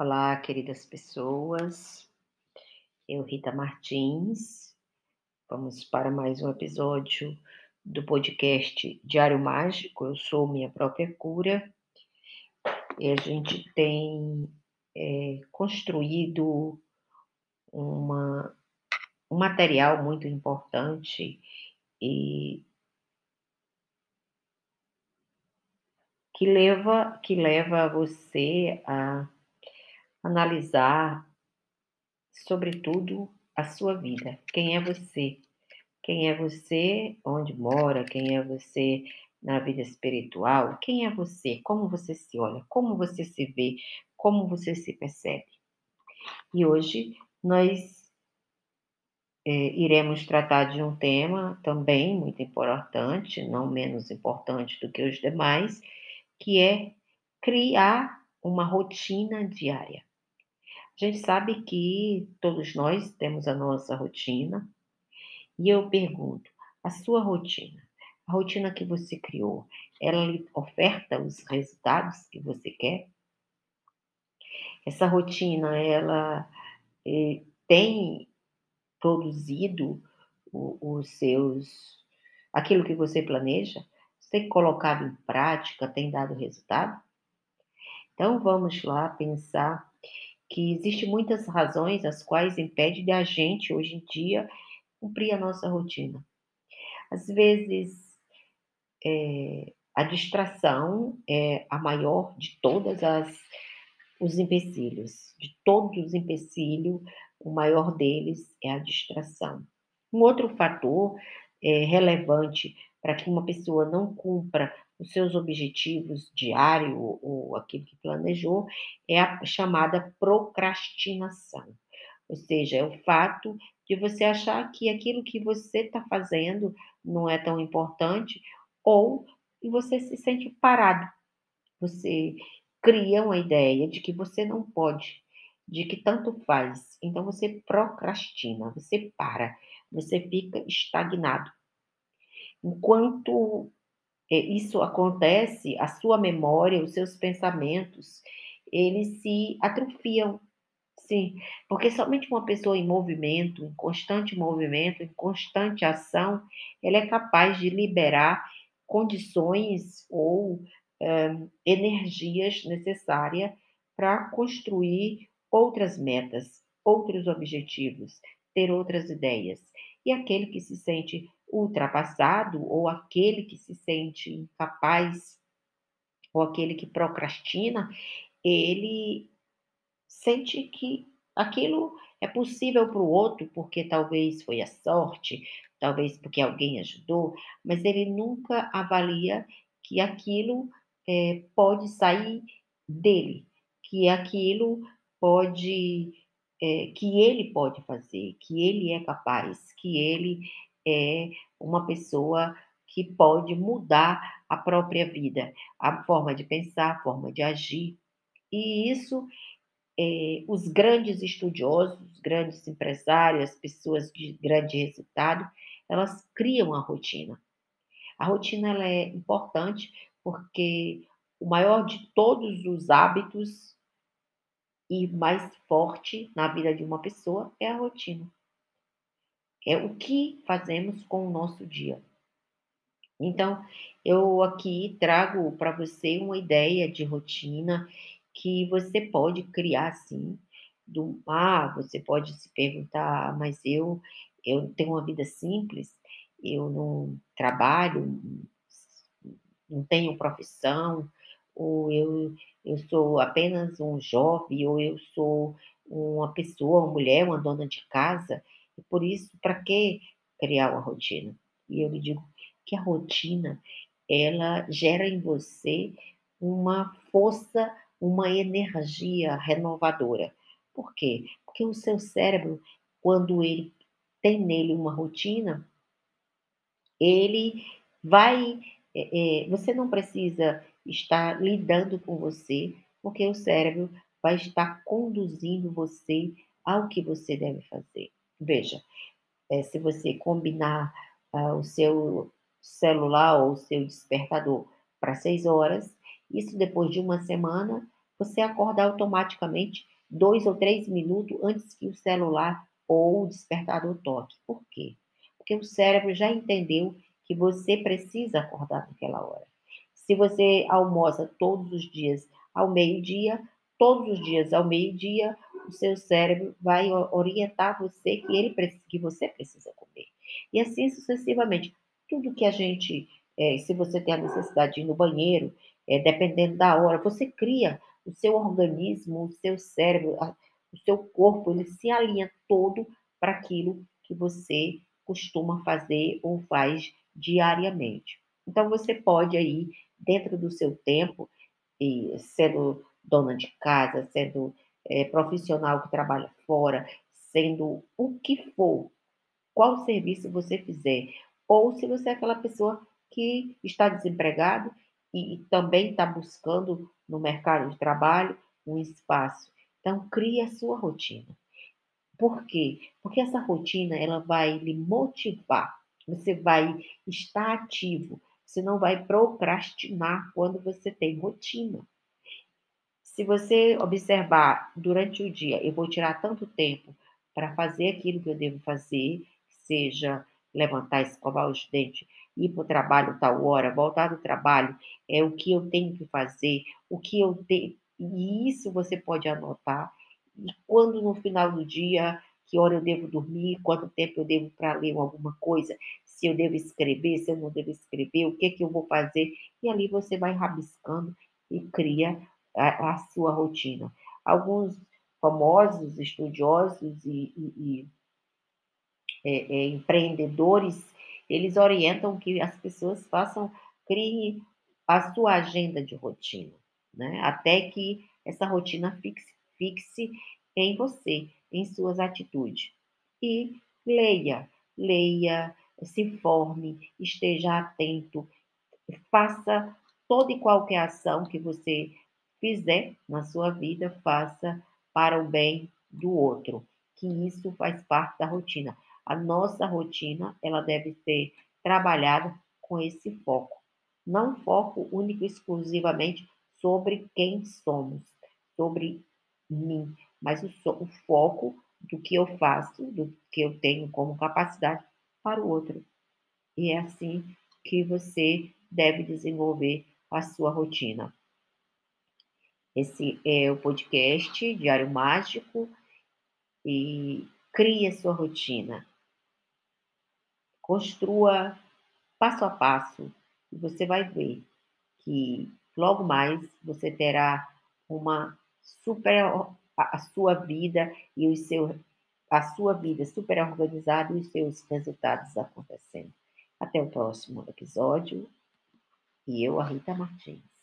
Olá, queridas pessoas. Eu, Rita Martins. Vamos para mais um episódio do podcast Diário Mágico. Eu sou minha própria cura. E a gente tem é, construído uma, um material muito importante e que leva que leva você a analisar, sobretudo, a sua vida. Quem é você? Quem é você onde mora? Quem é você na vida espiritual? Quem é você? Como você se olha? Como você se vê? Como você se percebe? E hoje nós é, iremos tratar de um tema também muito importante, não menos importante do que os demais, que é criar uma rotina diária. A gente sabe que todos nós temos a nossa rotina, e eu pergunto: a sua rotina, a rotina que você criou, ela lhe oferta os resultados que você quer? Essa rotina, ela eh, tem produzido os seus, aquilo que você planeja? Você tem colocado em prática, tem dado resultado? Então vamos lá pensar que existem muitas razões as quais impedem da gente, hoje em dia, cumprir a nossa rotina. Às vezes, é, a distração é a maior de todas as os empecilhos. De todos os empecilhos, o maior deles é a distração. Um outro fator é, relevante para que uma pessoa não cumpra os seus objetivos diários ou aquilo que planejou, é a chamada procrastinação. Ou seja, é o fato de você achar que aquilo que você está fazendo não é tão importante ou você se sente parado. Você cria uma ideia de que você não pode, de que tanto faz. Então você procrastina, você para, você fica estagnado. Enquanto isso acontece, a sua memória, os seus pensamentos, eles se atrofiam. Sim, porque somente uma pessoa em movimento, em constante movimento, em constante ação, ela é capaz de liberar condições ou é, energias necessárias para construir outras metas, outros objetivos, ter outras ideias. E aquele que se sente ultrapassado ou aquele que se sente incapaz ou aquele que procrastina, ele sente que aquilo é possível para o outro porque talvez foi a sorte, talvez porque alguém ajudou, mas ele nunca avalia que aquilo é, pode sair dele, que aquilo pode, é, que ele pode fazer, que ele é capaz, que ele é uma pessoa que pode mudar a própria vida, a forma de pensar, a forma de agir. E isso, é, os grandes estudiosos, os grandes empresários, as pessoas de grande resultado, elas criam a rotina. A rotina ela é importante porque o maior de todos os hábitos e mais forte na vida de uma pessoa é a rotina é o que fazemos com o nosso dia. Então, eu aqui trago para você uma ideia de rotina que você pode criar sim. Do, ah, você pode se perguntar, mas eu eu tenho uma vida simples, eu não trabalho, não tenho profissão, ou eu, eu sou apenas um jovem, ou eu sou uma pessoa, uma mulher, uma dona de casa. E por isso, para que criar uma rotina? E eu lhe digo que a rotina, ela gera em você uma força, uma energia renovadora. Por quê? Porque o seu cérebro, quando ele tem nele uma rotina, ele vai. É, é, você não precisa estar lidando com você, porque o cérebro vai estar conduzindo você ao que você deve fazer. Veja, é, se você combinar ah, o seu celular ou o seu despertador para seis horas, isso depois de uma semana você acordar automaticamente dois ou três minutos antes que o celular ou o despertador toque. Por quê? Porque o cérebro já entendeu que você precisa acordar naquela hora. Se você almoça todos os dias ao meio-dia, todos os dias ao meio-dia, o seu cérebro vai orientar você que ele que você precisa comer. E assim sucessivamente. Tudo que a gente, é, se você tem a necessidade de ir no banheiro, é, dependendo da hora, você cria o seu organismo, o seu cérebro, a, o seu corpo, ele se alinha todo para aquilo que você costuma fazer ou faz diariamente. Então você pode aí, dentro do seu tempo, e sendo dona de casa, sendo é, profissional que trabalha fora, sendo o que for, qual serviço você fizer, ou se você é aquela pessoa que está desempregado e, e também está buscando no mercado de trabalho um espaço. Então, crie a sua rotina. Por quê? Porque essa rotina ela vai lhe motivar. Você vai estar ativo. Você não vai procrastinar quando você tem rotina. Se você observar durante o dia, eu vou tirar tanto tempo para fazer aquilo que eu devo fazer, seja levantar, escovar os dentes, ir para o trabalho tal hora, voltar do trabalho, é o que eu tenho que fazer, o que eu tenho. E isso você pode anotar. E quando no final do dia, que hora eu devo dormir, quanto tempo eu devo para ler alguma coisa, se eu devo escrever, se eu não devo escrever, o que, que eu vou fazer. E ali você vai rabiscando e cria a, sua rotina. Alguns famosos estudiosos e, e, e é, é, empreendedores, eles orientam que as pessoas façam, criem a sua agenda de rotina, né? até que essa rotina fixe, fixe em você, em suas atitudes. E leia, leia, se informe, esteja atento, faça toda e qualquer ação que você fizer na sua vida, faça para o bem do outro, que isso faz parte da rotina. A nossa rotina, ela deve ser trabalhada com esse foco. Não foco único e exclusivamente sobre quem somos, sobre mim, mas o, o foco do que eu faço, do que eu tenho como capacidade para o outro. E é assim que você deve desenvolver a sua rotina. Esse é o podcast Diário Mágico e crie a sua rotina. Construa passo a passo e você vai ver que logo mais você terá uma super a sua vida e o seu a sua vida super organizada e os seus resultados acontecendo. Até o próximo episódio. E eu, a Rita Martins.